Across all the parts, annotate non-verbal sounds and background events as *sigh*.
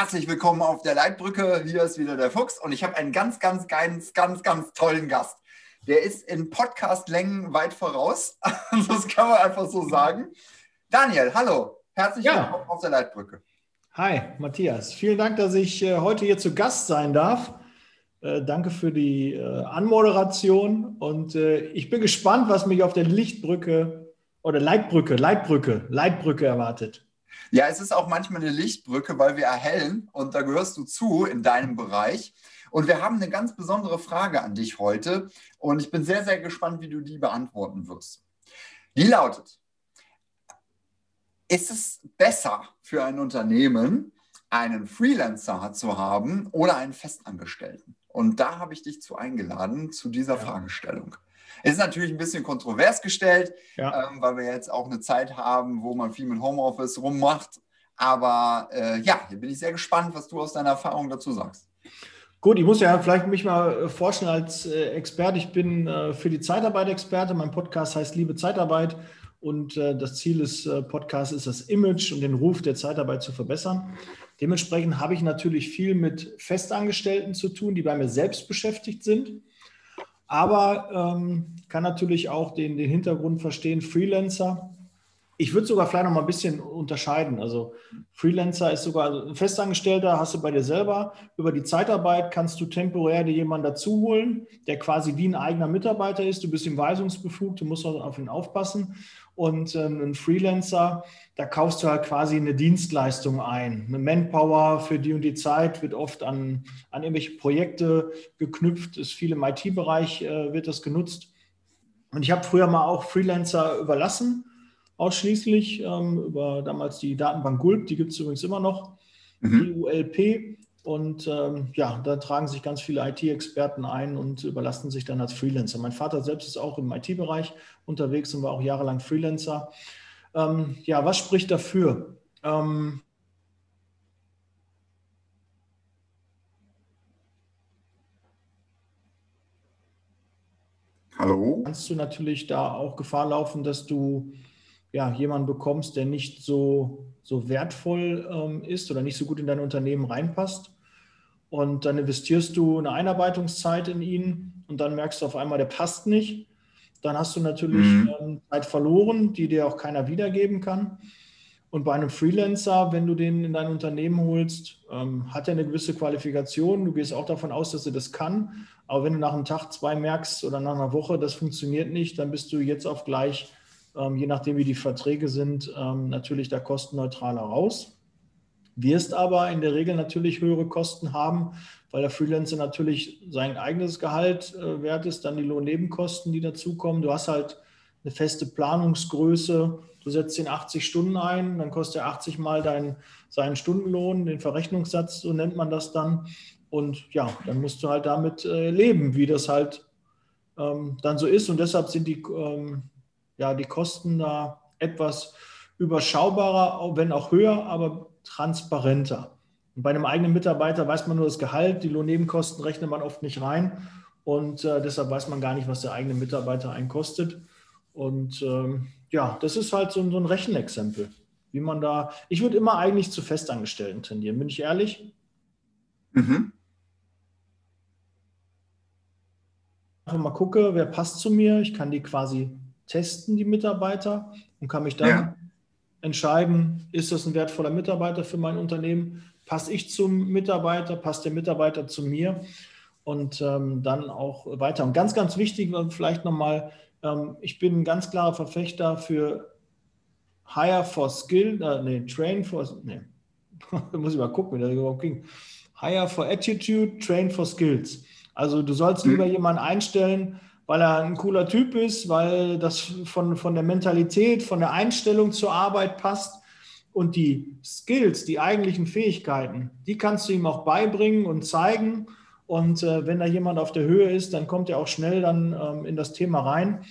Herzlich willkommen auf der Leitbrücke. Hier ist wieder der Fuchs und ich habe einen ganz, ganz, ganz, ganz, ganz tollen Gast. Der ist in Podcast-Längen weit voraus. *laughs* Das kann man einfach so sagen. Daniel, hallo. Herzlich ja. willkommen auf der Leitbrücke. Hi, Matthias. Vielen Dank, dass ich äh, heute hier zu Gast sein darf. Äh, danke für die äh, Anmoderation und ich bin gespannt, was mich auf der Lichtbrücke oder Leitbrücke, Leitbrücke, Leitbrücke erwartet. Ja, es ist auch manchmal eine Lichtbrücke, weil wir erhellen und da gehörst du zu in deinem Bereich. Und wir haben eine ganz besondere Frage an dich heute und ich bin sehr, sehr gespannt, wie du die beantworten wirst. Die lautet, ist es besser für ein Unternehmen, einen Freelancer zu haben oder einen Festangestellten? Und da habe ich dich zu eingeladen zu dieser ja. Fragestellung. Es ist natürlich ein bisschen kontrovers gestellt, ja. ähm, weil wir jetzt auch eine Zeit haben, wo man viel mit Homeoffice rummacht. Aber äh, ja, hier bin ich sehr gespannt, was du aus deiner Erfahrung dazu sagst. Gut, ich muss ja vielleicht mich mal äh, vorstellen als äh, Experte. Ich bin äh, für die Zeitarbeit Experte. Mein Podcast heißt Liebe Zeitarbeit. Und äh, das Ziel des äh, Podcasts ist, das Image und den Ruf der Zeitarbeit zu verbessern. Dementsprechend habe ich natürlich viel mit Festangestellten zu tun, die bei mir selbst beschäftigt sind aber ähm, kann natürlich auch den, den Hintergrund verstehen, Freelancer. Ich würde sogar vielleicht noch mal ein bisschen unterscheiden. Also Freelancer ist sogar also ein Festangestellter, hast du bei dir selber. Über die Zeitarbeit kannst du temporär dir jemanden dazu holen, der quasi wie ein eigener Mitarbeiter ist. Du bist ihm weisungsbefugt, du musst auf ihn aufpassen. Und ähm, ein Freelancer, da kaufst du halt quasi eine Dienstleistung ein. Eine Manpower für die und die Zeit wird oft an, an irgendwelche Projekte geknüpft, ist viel im IT-Bereich äh, wird das genutzt. Und ich habe früher mal auch Freelancer überlassen, ausschließlich ähm, über damals die Datenbank Gulp, die gibt es übrigens immer noch, mhm. ULP. Und ähm, ja, da tragen sich ganz viele IT-Experten ein und überlassen sich dann als Freelancer. Mein Vater selbst ist auch im IT-Bereich unterwegs und war auch jahrelang Freelancer. Ähm, ja, was spricht dafür? Ähm, Hallo? Kannst du natürlich da auch Gefahr laufen, dass du ja, jemanden bekommst, der nicht so, so wertvoll ähm, ist oder nicht so gut in dein Unternehmen reinpasst. Und dann investierst du eine Einarbeitungszeit in ihn und dann merkst du auf einmal, der passt nicht. Dann hast du natürlich mhm. ähm, Zeit verloren, die dir auch keiner wiedergeben kann. Und bei einem Freelancer, wenn du den in dein Unternehmen holst, ähm, hat er eine gewisse Qualifikation. Du gehst auch davon aus, dass er das kann. Aber wenn du nach einem Tag, zwei merkst oder nach einer Woche, das funktioniert nicht, dann bist du jetzt auf gleich ähm, je nachdem, wie die Verträge sind, ähm, natürlich da kostenneutraler raus. Wirst aber in der Regel natürlich höhere Kosten haben, weil der Freelancer natürlich sein eigenes Gehalt äh, wert ist, dann die Lohnnebenkosten, die dazukommen. Du hast halt eine feste Planungsgröße. Du setzt ihn 80 Stunden ein, dann kostet er 80 mal deinen, seinen Stundenlohn, den Verrechnungssatz, so nennt man das dann. Und ja, dann musst du halt damit äh, leben, wie das halt ähm, dann so ist. Und deshalb sind die ähm, ja, die Kosten da etwas überschaubarer, wenn auch höher, aber transparenter. Und bei einem eigenen Mitarbeiter weiß man nur das Gehalt, die Lohnnebenkosten rechnet man oft nicht rein und äh, deshalb weiß man gar nicht, was der eigene Mitarbeiter einen kostet. Und ähm, ja, das ist halt so, so ein Rechenexempel, wie man da, ich würde immer eigentlich zu Festangestellten tendieren, bin ich ehrlich? Mhm. Einfach mal gucke, wer passt zu mir. Ich kann die quasi testen die Mitarbeiter und kann mich dann ja. entscheiden, ist das ein wertvoller Mitarbeiter für mein Unternehmen? Passe ich zum Mitarbeiter? Passt der Mitarbeiter zu mir? Und ähm, dann auch weiter. Und ganz, ganz wichtig, vielleicht nochmal, ähm, ich bin ein ganz klarer Verfechter für Hire for Skill, äh, nee, Train for, nee, *laughs* muss ich mal gucken, wie das überhaupt ging. Hire for Attitude, Train for Skills. Also du sollst mhm. lieber jemanden einstellen, weil er ein cooler Typ ist, weil das von, von der Mentalität, von der Einstellung zur Arbeit passt. Und die Skills, die eigentlichen Fähigkeiten, die kannst du ihm auch beibringen und zeigen. Und äh, wenn da jemand auf der Höhe ist, dann kommt er auch schnell dann ähm, in das Thema rein.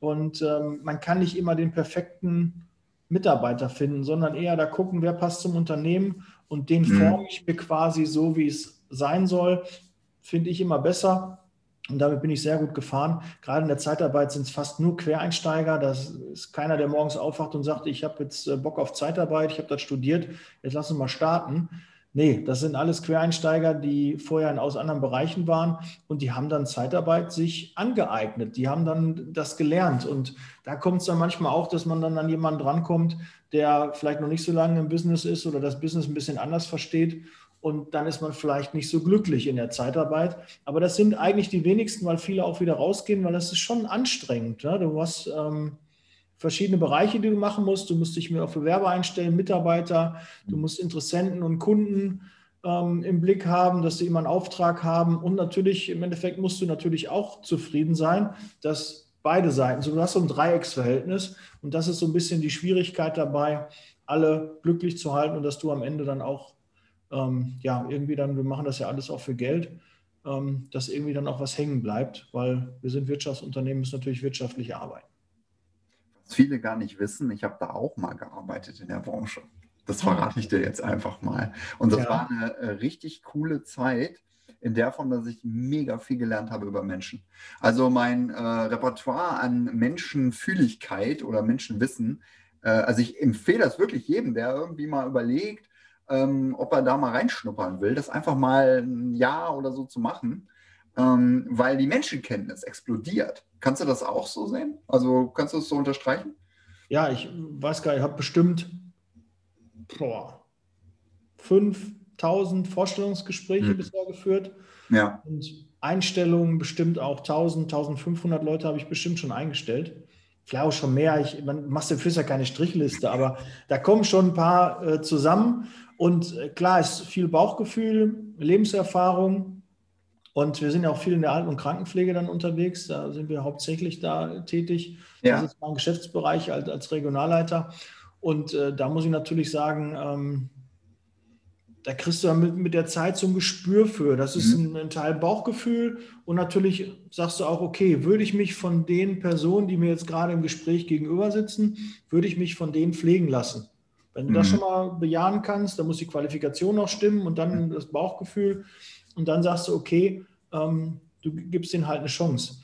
Und ähm, man kann nicht immer den perfekten Mitarbeiter finden, sondern eher da gucken, wer passt zum Unternehmen und den mhm. forme ich mir quasi so, wie es sein soll. Finde ich immer besser, und damit bin ich sehr gut gefahren. Gerade in der Zeitarbeit sind es fast nur Quereinsteiger. Das ist keiner, der morgens aufwacht und sagt, ich habe jetzt äh, Bock auf Zeitarbeit, ich habe das studiert, jetzt lass uns mal starten. Nee, das sind alles Quereinsteiger, die vorher aus anderen Bereichen waren und die haben dann Zeitarbeit sich angeeignet. Die haben dann das gelernt. Und da kommt es dann manchmal auch, dass man dann an jemanden drankommt, der vielleicht noch nicht so lange im Business ist oder das Business ein bisschen anders versteht. Und dann ist man vielleicht nicht so glücklich in der Zeitarbeit. Aber das sind eigentlich die wenigsten, weil viele auch wieder rausgehen, weil das ist schon anstrengend. Ja? Du hast. Ähm, verschiedene Bereiche, die du machen musst. Du musst dich mehr auf Bewerber einstellen, Mitarbeiter, du musst Interessenten und Kunden ähm, im Blick haben, dass sie immer einen Auftrag haben. Und natürlich, im Endeffekt musst du natürlich auch zufrieden sein, dass beide Seiten, so du hast so ein Dreiecksverhältnis und das ist so ein bisschen die Schwierigkeit dabei, alle glücklich zu halten und dass du am Ende dann auch, ähm, ja, irgendwie dann, wir machen das ja alles auch für Geld, ähm, dass irgendwie dann auch was hängen bleibt, weil wir sind Wirtschaftsunternehmen, müssen natürlich wirtschaftlich arbeiten viele gar nicht wissen, ich habe da auch mal gearbeitet in der Branche. Das ah. verrate ich dir jetzt einfach mal. Und das ja. war eine äh, richtig coole Zeit, in der von, dass ich mega viel gelernt habe über Menschen. Also mein äh, Repertoire an Menschenfühligkeit oder Menschenwissen, äh, also ich empfehle das wirklich jedem, der irgendwie mal überlegt, ähm, ob er da mal reinschnuppern will, das einfach mal ein Jahr oder so zu machen ähm, weil die Menschenkenntnis explodiert. Kannst du das auch so sehen? Also kannst du das so unterstreichen? Ja, ich weiß gar nicht, ich habe bestimmt boah, 5000 Vorstellungsgespräche hm. bisher geführt. Ja. Und Einstellungen bestimmt auch 1000, 1500 Leute habe ich bestimmt schon eingestellt. Vielleicht auch schon mehr. Ich, man macht dafür ja keine Strichliste, aber da kommen schon ein paar äh, zusammen. Und äh, klar ist viel Bauchgefühl, Lebenserfahrung, und wir sind ja auch viel in der Alten- und Krankenpflege dann unterwegs. Da sind wir hauptsächlich da tätig. Ja. Das ist mein Geschäftsbereich als, als Regionalleiter. Und äh, da muss ich natürlich sagen, ähm, da kriegst du mit, mit der Zeit so ein Gespür für. Das ist mhm. ein, ein, Teil Bauchgefühl. Und natürlich sagst du auch, okay, würde ich mich von den Personen, die mir jetzt gerade im Gespräch gegenüber sitzen, würde ich mich von denen pflegen lassen. Wenn du mhm. das schon mal bejahen kannst, dann muss die Qualifikation noch stimmen und dann das Bauchgefühl und dann sagst du, okay, ähm, du gibst ihnen halt eine Chance.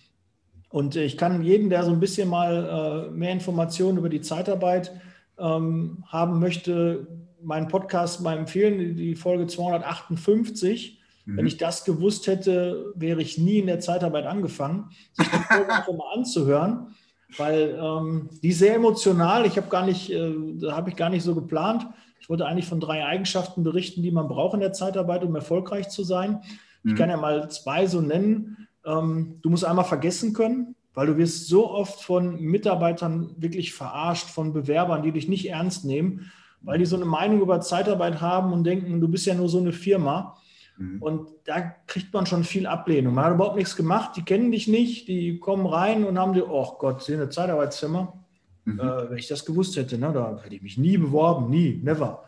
Und ich kann jeden, der so ein bisschen mal äh, mehr Informationen über die Zeitarbeit ähm, haben möchte, meinen Podcast mal empfehlen, die Folge 258. Mhm. Wenn ich das gewusst hätte, wäre ich nie in der Zeitarbeit angefangen, sich die Folge einfach mal anzuhören, weil ähm, die ist sehr emotional. Ich habe gar nicht, äh, habe ich gar nicht so geplant. Ich wollte eigentlich von drei Eigenschaften berichten, die man braucht in der Zeitarbeit, um erfolgreich zu sein. Ich mhm. kann ja mal zwei so nennen. Ähm, du musst einmal vergessen können, weil du wirst so oft von Mitarbeitern wirklich verarscht, von Bewerbern, die dich nicht ernst nehmen, weil die so eine Meinung über Zeitarbeit haben und denken, du bist ja nur so eine Firma. Mhm. Und da kriegt man schon viel Ablehnung. Man hat überhaupt nichts gemacht, die kennen dich nicht, die kommen rein und haben dir, oh Gott, sie sind eine Zeitarbeitsfirma. Mhm. Äh, wenn ich das gewusst hätte, ne, da hätte ich mich nie beworben, nie, never.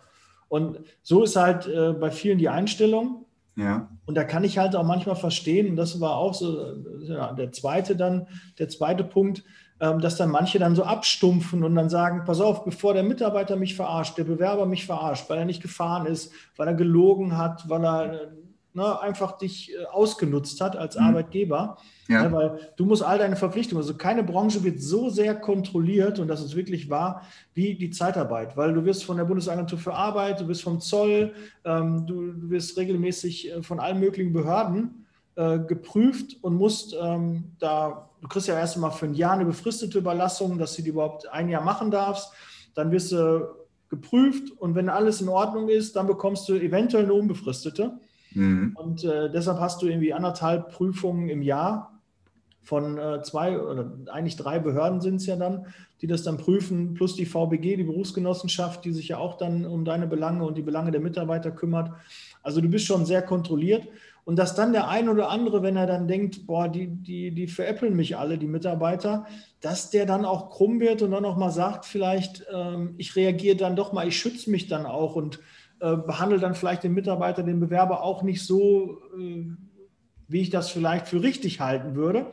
Und so ist halt äh, bei vielen die Einstellung. Ja. Und da kann ich halt auch manchmal verstehen, und das war auch so ja, der zweite dann, der zweite Punkt, dass dann manche dann so abstumpfen und dann sagen, pass auf, bevor der Mitarbeiter mich verarscht, der Bewerber mich verarscht, weil er nicht gefahren ist, weil er gelogen hat, weil er ne, einfach dich äh, ausgenutzt hat als mhm. Arbeitgeber. Ja. Ne, weil du musst all deine Verpflichtungen, also keine Branche wird so sehr kontrolliert und das ist wirklich wahr, wie die Zeitarbeit, weil du wirst von der Bundesagentur für Arbeit, du wirst vom Zoll, ähm, du, du, wirst regelmäßig äh, von allen möglichen Behörden äh, geprüft und musst ähm, da, du kriegst ja erst einmal für ein Jahr eine befristete Überlassung, dass du die überhaupt ein Jahr machen darfst, dann wirst du geprüft und wenn alles in Ordnung ist, dann bekommst du eventuell eine unbefristete. Mhm. Und äh, deshalb hast du irgendwie anderthalb Prüfungen im Jahr von äh, zwei oder eigentlich drei Behörden sind es ja dann, die das dann prüfen, plus die VBG, die Berufsgenossenschaft, die sich ja auch dann um deine Belange und die Belange der Mitarbeiter kümmert. Also du bist schon sehr kontrolliert. Und dass dann der ein oder andere, wenn er dann denkt, boah, die, die, die veräppeln mich alle, die Mitarbeiter, dass der dann auch krumm wird und dann auch mal sagt, vielleicht, ähm, ich reagiere dann doch mal, ich schütze mich dann auch und äh, behandle dann vielleicht den Mitarbeiter, den Bewerber auch nicht so, äh, wie ich das vielleicht für richtig halten würde.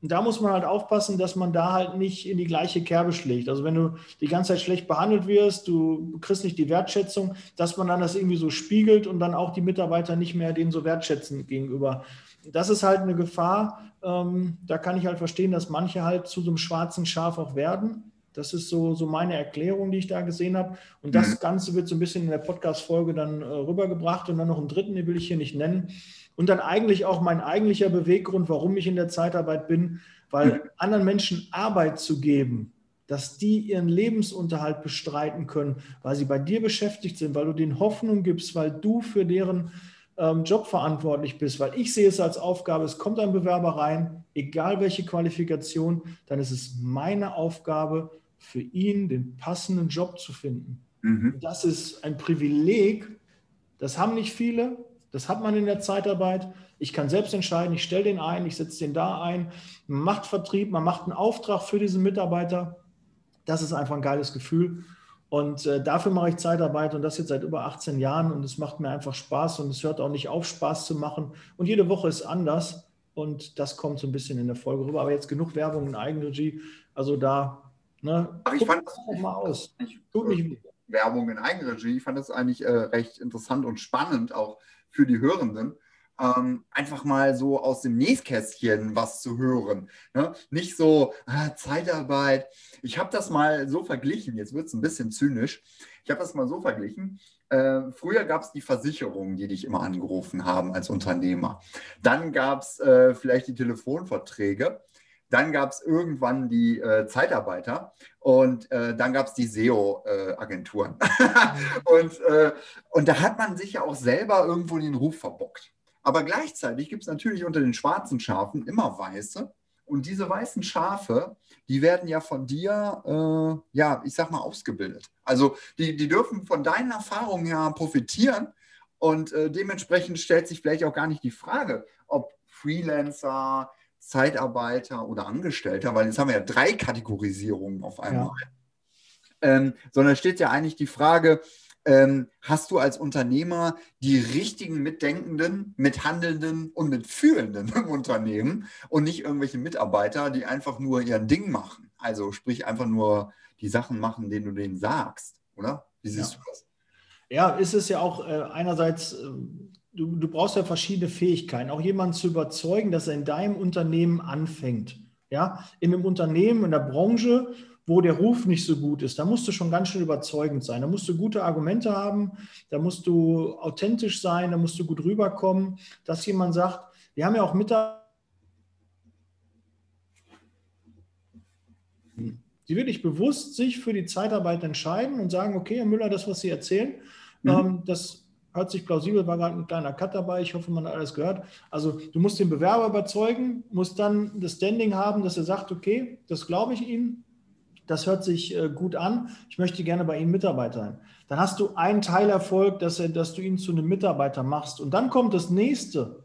Und da muss man halt aufpassen, dass man da halt nicht in die gleiche Kerbe schlägt. Also wenn du die ganze Zeit schlecht behandelt wirst, du kriegst nicht die Wertschätzung, dass man dann das irgendwie so spiegelt und dann auch die Mitarbeiter nicht mehr denen so wertschätzen gegenüber. Das ist halt eine Gefahr. Ähm, da kann ich halt verstehen, dass manche halt zu so einem schwarzen Schaf auch werden Das ist so, so meine Erklärung, die ich da gesehen habe. Und das mhm. Ganze wird so ein bisschen in der Podcast-Folge dann äh, rübergebracht und dann noch einen dritten, den will ich hier nicht nennen. Und dann eigentlich auch mein eigentlicher Beweggrund, warum ich in der Zeitarbeit bin, weil mhm. anderen Menschen Arbeit zu geben, dass die ihren Lebensunterhalt bestreiten können, weil sie bei dir beschäftigt sind, weil du denen Hoffnung gibst, weil du für deren ähm, Job verantwortlich bist, weil ich sehe es als Aufgabe, es kommt ein Bewerber rein, egal welche Qualifikation, dann ist es meine Aufgabe, für ihn den passenden Job zu finden. Mhm. Das ist ein Privileg, das haben nicht viele, das hat man in der Zeitarbeit. Ich kann selbst entscheiden, ich stelle den ein, ich setze den da ein. Man macht Vertrieb, man macht einen Auftrag für diesen Mitarbeiter. Das ist einfach ein geiles Gefühl. Und äh, dafür mache ich Zeitarbeit und das jetzt seit über 18 Jahren und es macht mir einfach Spaß und es hört auch nicht auf, Spaß zu machen. Und jede Woche ist anders und das kommt so ein bisschen in der Folge rüber. Aber jetzt genug Werbung in Eigenregie. Also da, ne, Aber ich fand das auch mal aus. Tut nicht weh. Werbung in Eigenregie. Ich fand das eigentlich äh, recht interessant und spannend auch für die Hörenden ähm, einfach mal so aus dem Nähkästchen was zu hören. Ne? Nicht so ah, Zeitarbeit. Ich habe das mal so verglichen, jetzt wird es ein bisschen zynisch. Ich habe das mal so verglichen. Äh, früher gab es die Versicherungen, die dich immer angerufen haben als Unternehmer. Dann gab es äh, vielleicht die Telefonverträge. Dann gab es irgendwann die äh, Zeitarbeiter und äh, dann gab es die SEO-Agenturen. *laughs* und, äh, und da hat man sich ja auch selber irgendwo den Ruf verbockt. Aber gleichzeitig gibt es natürlich unter den schwarzen Schafen immer weiße. Und diese weißen Schafe, die werden ja von dir, äh, ja, ich sag mal, ausgebildet. Also die, die dürfen von deinen Erfahrungen ja profitieren. Und äh, dementsprechend stellt sich vielleicht auch gar nicht die Frage, ob Freelancer, Zeitarbeiter oder Angestellter, weil jetzt haben wir ja drei Kategorisierungen auf einmal. Ja. Ähm, sondern steht ja eigentlich die Frage, ähm, hast du als Unternehmer die richtigen Mitdenkenden, Mithandelnden und Mitfühlenden *laughs* im Unternehmen und nicht irgendwelche Mitarbeiter, die einfach nur ihren Ding machen. Also sprich einfach nur die Sachen machen, denen du denen sagst, oder? Wie siehst ja. du das? Ja, ist es ja auch äh, einerseits, äh, du, du brauchst ja verschiedene Fähigkeiten, auch jemanden zu überzeugen, dass er in deinem Unternehmen anfängt. Ja, in einem Unternehmen, in der Branche, wo der Ruf nicht so gut ist, da musst du schon ganz schön überzeugend sein. Da musst du gute Argumente haben, da musst du authentisch sein, da musst du gut rüberkommen, dass jemand sagt, wir haben ja auch Mitarbeiter, die wirklich bewusst sich für die Zeitarbeit entscheiden und sagen, okay, Herr Müller, das, was Sie erzählen, mhm. ähm, das hört sich plausibel, war gerade ein kleiner Cut dabei, ich hoffe, man hat alles gehört. Also du musst den Bewerber überzeugen, musst dann das Standing haben, dass er sagt, okay, das glaube ich Ihnen, das hört sich äh, gut an, ich möchte gerne bei Ihnen Mitarbeiter sein. Dann hast du einen Teilerfolg, dass, dass du ihn zu einem Mitarbeiter machst. Und dann kommt das nächste.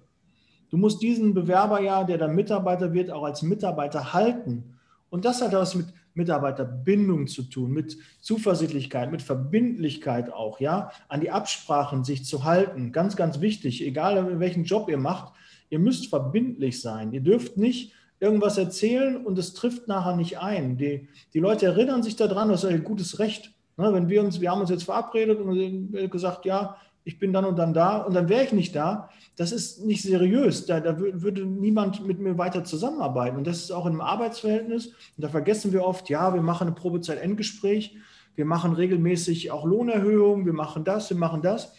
Du musst diesen Bewerber ja, der dann Mitarbeiter wird, auch als Mitarbeiter halten. Und das hat was mit Mitarbeiterbindung zu tun, mit Zuversichtlichkeit, mit Verbindlichkeit auch, ja, an die Absprachen sich zu halten. Ganz, ganz wichtig, egal welchen Job ihr macht, ihr müsst verbindlich sein. Ihr dürft nicht irgendwas erzählen und es trifft nachher nicht ein. Die, die Leute erinnern sich daran, das ist ein gutes Recht. Ne, wenn wir uns, wir haben uns jetzt verabredet und gesagt, ja, ich bin dann und dann da und dann wäre ich nicht da, das ist nicht seriös. Da, da würde niemand mit mir weiter zusammenarbeiten. Und das ist auch im Arbeitsverhältnis. Und da vergessen wir oft, ja, wir machen eine Probezeit-Endgespräch, wir machen regelmäßig auch Lohnerhöhungen, wir machen das, wir machen das.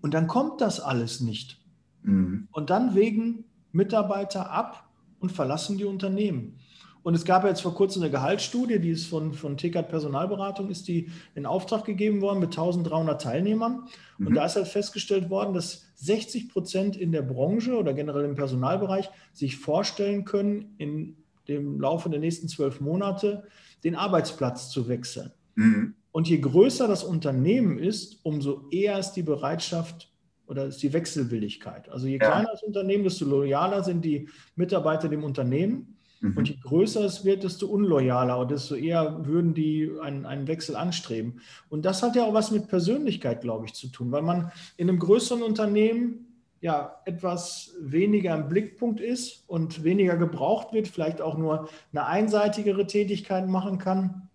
Und dann kommt das alles nicht. Mhm. Und dann wegen Mitarbeiter ab und verlassen die Unternehmen. Und es gab jetzt vor kurzem eine Gehaltsstudie, die ist von, von TKAT Personalberatung, ist die in Auftrag gegeben worden mit 1300 Teilnehmern. Mhm. Und da ist halt festgestellt worden, dass 60 Prozent in der Branche oder generell im Personalbereich sich vorstellen können, in dem Laufe der nächsten zwölf Monate den Arbeitsplatz zu wechseln. Mhm. Und je größer das Unternehmen ist, umso eher ist die Bereitschaft oder ist die Wechselwilligkeit. Also je kleiner das Unternehmen, desto loyaler sind die Mitarbeiter dem Unternehmen. Mhm. Und je größer es wird, desto unloyaler und desto eher würden die einen, einen Wechsel anstreben. Und das hat ja auch was mit Persönlichkeit, glaube ich, zu tun, weil man in einem größeren Unternehmen ja etwas weniger im Blickpunkt ist und weniger gebraucht wird, vielleicht auch nur eine einseitigere Tätigkeit machen kann,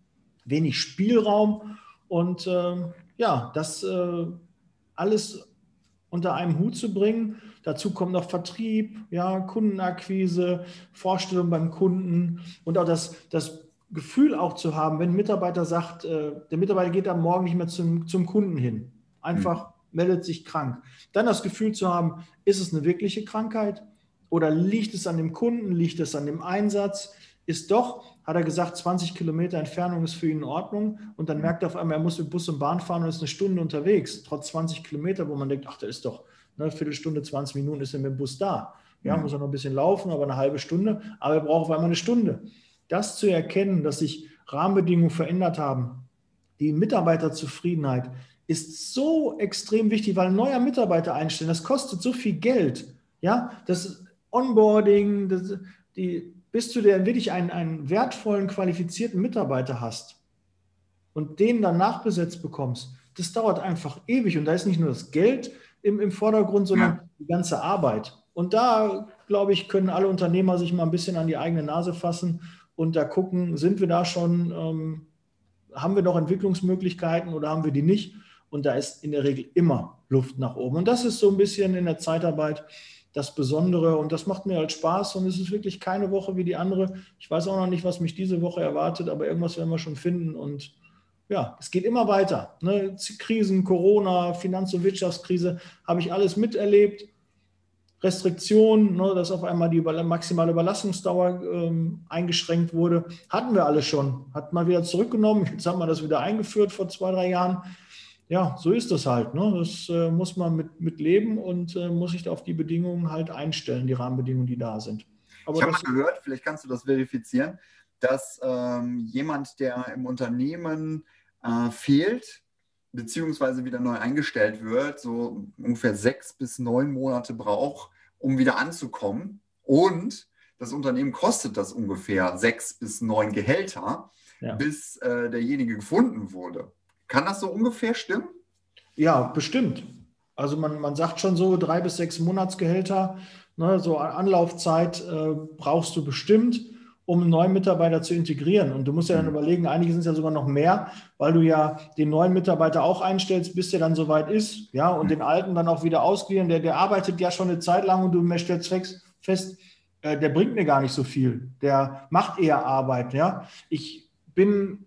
wenig Spielraum und äh, ja, das äh, alles unter einem Hut zu bringen. Dazu kommt noch Vertrieb, ja, Kundenakquise, Vorstellung beim Kunden und auch das, das Gefühl auch zu haben, wenn ein Mitarbeiter sagt, äh, der Mitarbeiter geht am Morgen nicht mehr zum, zum Kunden hin, einfach mhm. meldet sich krank. Dann das Gefühl zu haben, ist es eine wirkliche Krankheit oder liegt es an dem Kunden, liegt es an dem Einsatz? Ist doch, hat er gesagt, 20 Kilometer Entfernung ist für ihn in Ordnung und dann merkt er auf einmal, er muss mit Bus und Bahn fahren und ist eine Stunde unterwegs, trotz 20 Kilometer, wo man denkt, ach, da ist doch eine Viertelstunde, 20 Minuten ist er mit dem Bus da. Ja, mhm. muss er noch ein bisschen laufen, aber eine halbe Stunde, aber er braucht auf einmal eine Stunde das zu erkennen, dass sich Rahmenbedingungen verändert haben, die Mitarbeiterzufriedenheit ist so extrem wichtig, weil ein neuer Mitarbeiter einstellen, das kostet so viel Geld. Ja, das Onboarding, das, die, bis du der wirklich einen, einen wertvollen, qualifizierten Mitarbeiter hast und den dann nachbesetzt bekommst, das dauert einfach ewig. Und da ist nicht nur das Geld im, im Vordergrund, sondern ja. die ganze Arbeit. Und da, glaube ich, können alle Unternehmer sich mal ein bisschen an die eigene Nase fassen und da gucken, sind wir da schon, ähm, haben wir noch Entwicklungsmöglichkeiten oder haben wir die nicht? Und da ist in der Regel immer Luft nach oben. Und das ist so ein bisschen in der Zeitarbeit das Besondere und das macht mir halt Spaß und es ist wirklich keine Woche wie die andere. Ich weiß auch noch nicht, was mich diese Woche erwartet, aber irgendwas werden wir schon finden und ja, es geht immer weiter. Ne? Krisen, Corona, Finanz- und Wirtschaftskrise habe ich alles miterlebt Restriktionen, ne, dass auf einmal die maximale Überlassungsdauer ähm, eingeschränkt wurde, hatten wir alles schon. Hat mal wieder zurückgenommen, jetzt haben wir das wieder eingeführt vor zwei, drei Jahren. Ja, so ist das halt. Ne? Das äh, muss man mit, mit leben und äh, muss sich auf die Bedingungen halt einstellen, die Rahmenbedingungen, die da sind. Aber ich habe gehört, vielleicht kannst du das verifizieren, dass ähm, jemand, der im Unternehmen äh, fehlt, beziehungsweise wieder neu eingestellt wird, so ungefähr sechs bis neun Monate braucht, um wieder anzukommen. Und das Unternehmen kostet das ungefähr sechs bis neun Gehälter, ja. bis äh, derjenige gefunden wurde. Kann das so ungefähr stimmen? Ja, bestimmt. Also man, man sagt schon so drei bis sechs Monatsgehälter, ne, so Anlaufzeit äh, brauchst du bestimmt um einen neuen Mitarbeiter zu integrieren. Und du musst ja dann mhm. überlegen, einige sind es ja sogar noch mehr, weil du ja den neuen Mitarbeiter auch einstellst, bis der dann soweit ist, ja, und mhm. den alten dann auch wieder ausgliedern. Der, der arbeitet ja schon eine Zeit lang und du stellst fest, äh, der bringt mir gar nicht so viel. Der macht eher Arbeit, ja. Ich bin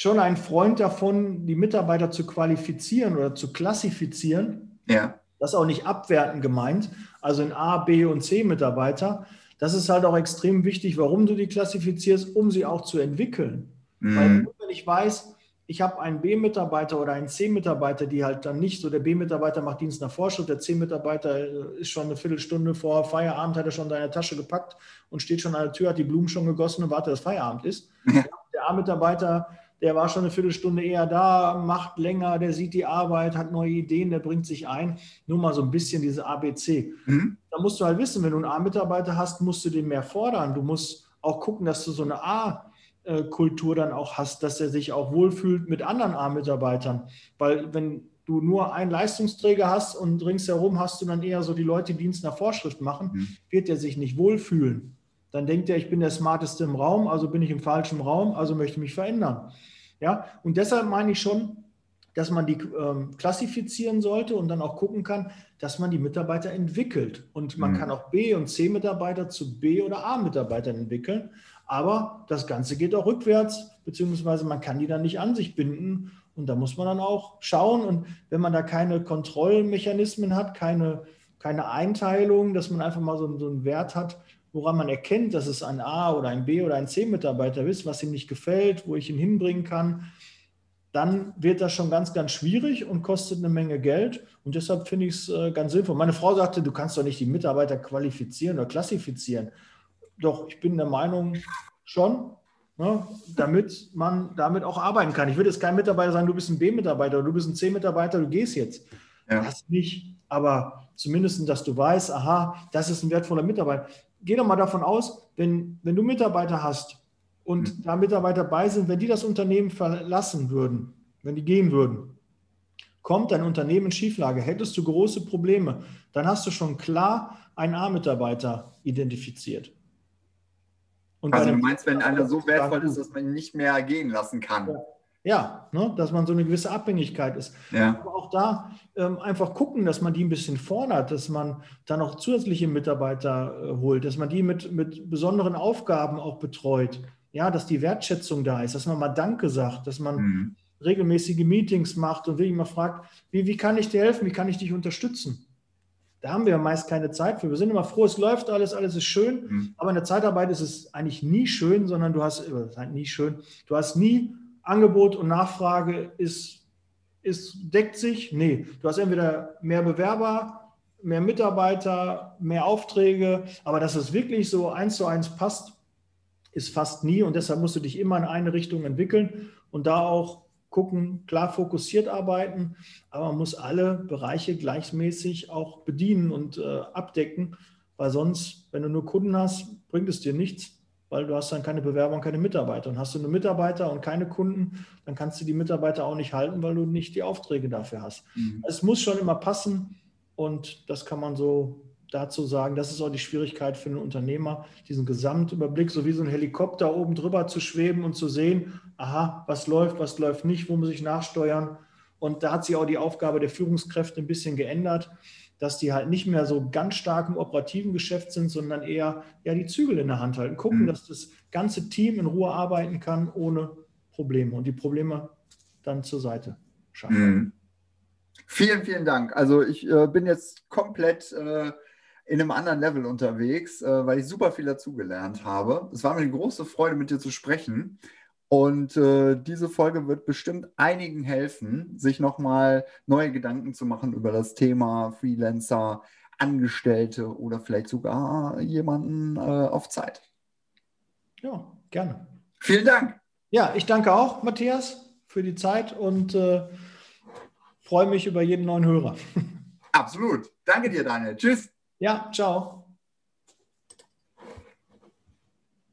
schon ein Freund davon, die Mitarbeiter zu qualifizieren oder zu klassifizieren. Ja. Das ist auch nicht abwertend gemeint. Also in A, B und C Mitarbeiter, das ist halt auch extrem wichtig, warum du die klassifizierst, um sie auch zu entwickeln. Mhm. Weil wenn ich weiß, ich habe einen B-Mitarbeiter oder einen C-Mitarbeiter, die halt dann nicht so, der B-Mitarbeiter macht Dienst nach Vorschrift, der C-Mitarbeiter äh, ist schon eine Viertelstunde vor Feierabend, hat er schon seine Tasche gepackt und steht schon an der Tür, hat die Blumen schon gegossen und wartet, dass Feierabend ist. Ja. Der A-Mitarbeiter der war schon eine Viertelstunde eher da, macht länger, der sieht die Arbeit, hat neue Ideen, der bringt sich ein. Nur mal so ein bisschen diese ABC. Mhm. Da musst du halt wissen, wenn du einen A-Mitarbeiter hast, musst du den mehr fordern. Du musst auch gucken, dass du so eine A-Kultur dann auch hast, dass er sich auch wohlfühlt mit anderen A-Mitarbeitern. Weil wenn du nur einen Leistungsträger hast und ringsherum hast du dann eher so die Leute, die Dienst nach Vorschrift machen, mhm. wird er sich nicht wohlfühlen. Dann denkt er, ich bin der Smarteste im Raum, also bin ich im falschen Raum, also möchte ich mich verändern. Ja, und deshalb meine ich schon, dass man die ähm, klassifizieren sollte und dann auch gucken kann, dass man die Mitarbeiter entwickelt. Und man mhm. kann auch B- und C-Mitarbeiter zu B- oder A-Mitarbeitern entwickeln. Aber das Ganze geht auch rückwärts, beziehungsweise man kann die dann nicht an sich binden. Und da muss man dann auch schauen. Und wenn man da keine Kontrollmechanismen hat, keine, keine Einteilung, dass man einfach mal so, so einen Wert hat, woran man erkennt, dass es ein A- oder ein B- oder ein C-Mitarbeiter ist, was ihm nicht gefällt, wo ich ihn hinbringen kann, dann wird das schon ganz, ganz schwierig und kostet eine Menge Geld. Und deshalb finde ich es äh, ganz sinnvoll. Meine Frau sagte, du kannst doch nicht die Mitarbeiter qualifizieren oder klassifizieren. Doch, ich bin der Meinung schon, ne, damit man damit auch arbeiten kann. Ich würde jetzt kein Mitarbeiter sagen, du bist ein B-Mitarbeiter oder du bist ein C-Mitarbeiter, du gehst jetzt. Ja. Das nicht. Aber zumindest, dass du weißt, aha, das ist ein wertvoller Mitarbeiter geh doch mal davon aus, wenn, wenn du Mitarbeiter hast und mhm. da Mitarbeiter bei sind, wenn die das Unternehmen verlassen würden, wenn die gehen würden, kommt dein Unternehmen in Schieflage, hättest du große Probleme, dann hast du schon klar einen A-Mitarbeiter identifiziert. Und also du meinst, wenn einer so wertvoll ist, dass man ihn nicht mehr gehen lassen kann. Ja. Ja, ne, dass man so eine gewisse Abhängigkeit ist. Ja. Aber auch da ähm, einfach gucken, dass man die ein bisschen fordert, dass man dann auch zusätzliche Mitarbeiter äh, holt, dass man die mit, mit besonderen Aufgaben auch betreut. ja, dass die Wertschätzung da ist, dass man mal Danke sagt, dass man mhm. regelmäßige Meetings macht und wirklich mal fragt, wie, wie kann ich dir helfen, wie kann ich dich unterstützen? Da haben wir meist keine Zeit für. Wir sind immer froh, es läuft alles, alles ist schön. Mhm. Aber in der Zeitarbeit ist es eigentlich nie schön, sondern du hast, halt nie schön, du hast nie Angebot und Nachfrage ist, ist, deckt sich. Nee, du hast entweder mehr Bewerber, mehr Mitarbeiter, mehr Aufträge, aber dass es wirklich so eins zu eins passt, ist fast nie und deshalb musst du dich immer in eine Richtung entwickeln und da auch gucken, klar fokussiert arbeiten, aber man muss alle Bereiche gleichmäßig auch bedienen und äh, abdecken, weil sonst, wenn du nur Kunden hast, bringt es dir nichts, weil du hast dann keine Bewerber und keine Mitarbeiter. Und hast du nur Mitarbeiter und keine Kunden, dann kannst du die Mitarbeiter auch nicht halten, weil du nicht die Aufträge dafür hast. Mhm. Es muss schon immer passen und das kann man so dazu sagen, das ist auch die Schwierigkeit für einen Unternehmer, diesen Gesamtüberblick, so wie so ein Helikopter oben drüber zu schweben und zu sehen, aha, was läuft, was läuft nicht, wo muss ich nachsteuern. Und da hat sich auch die Aufgabe der Führungskräfte ein bisschen geändert, dass die halt nicht mehr so ganz stark im operativen Geschäft sind, sondern eher ja, die Zügel in der Hand halten, gucken, mhm. dass das ganze Team in Ruhe arbeiten kann, ohne Probleme und die Probleme dann zur Seite schaffen. Mhm. Vielen, vielen Dank. Also ich äh, bin jetzt komplett äh, in einem anderen Level unterwegs, äh, weil ich super viel dazugelernt habe. Es war mir eine große Freude, mit dir zu sprechen. Und äh, diese Folge wird bestimmt einigen helfen, sich nochmal neue Gedanken zu machen über das Thema Freelancer, Angestellte oder vielleicht sogar jemanden äh, auf Zeit. Ja, gerne. Vielen Dank. Ja, ich danke auch, Matthias, für die Zeit und äh, freue mich über jeden neuen Hörer. *laughs* Absolut. Danke dir, Daniel. Tschüss. Ja, ciao.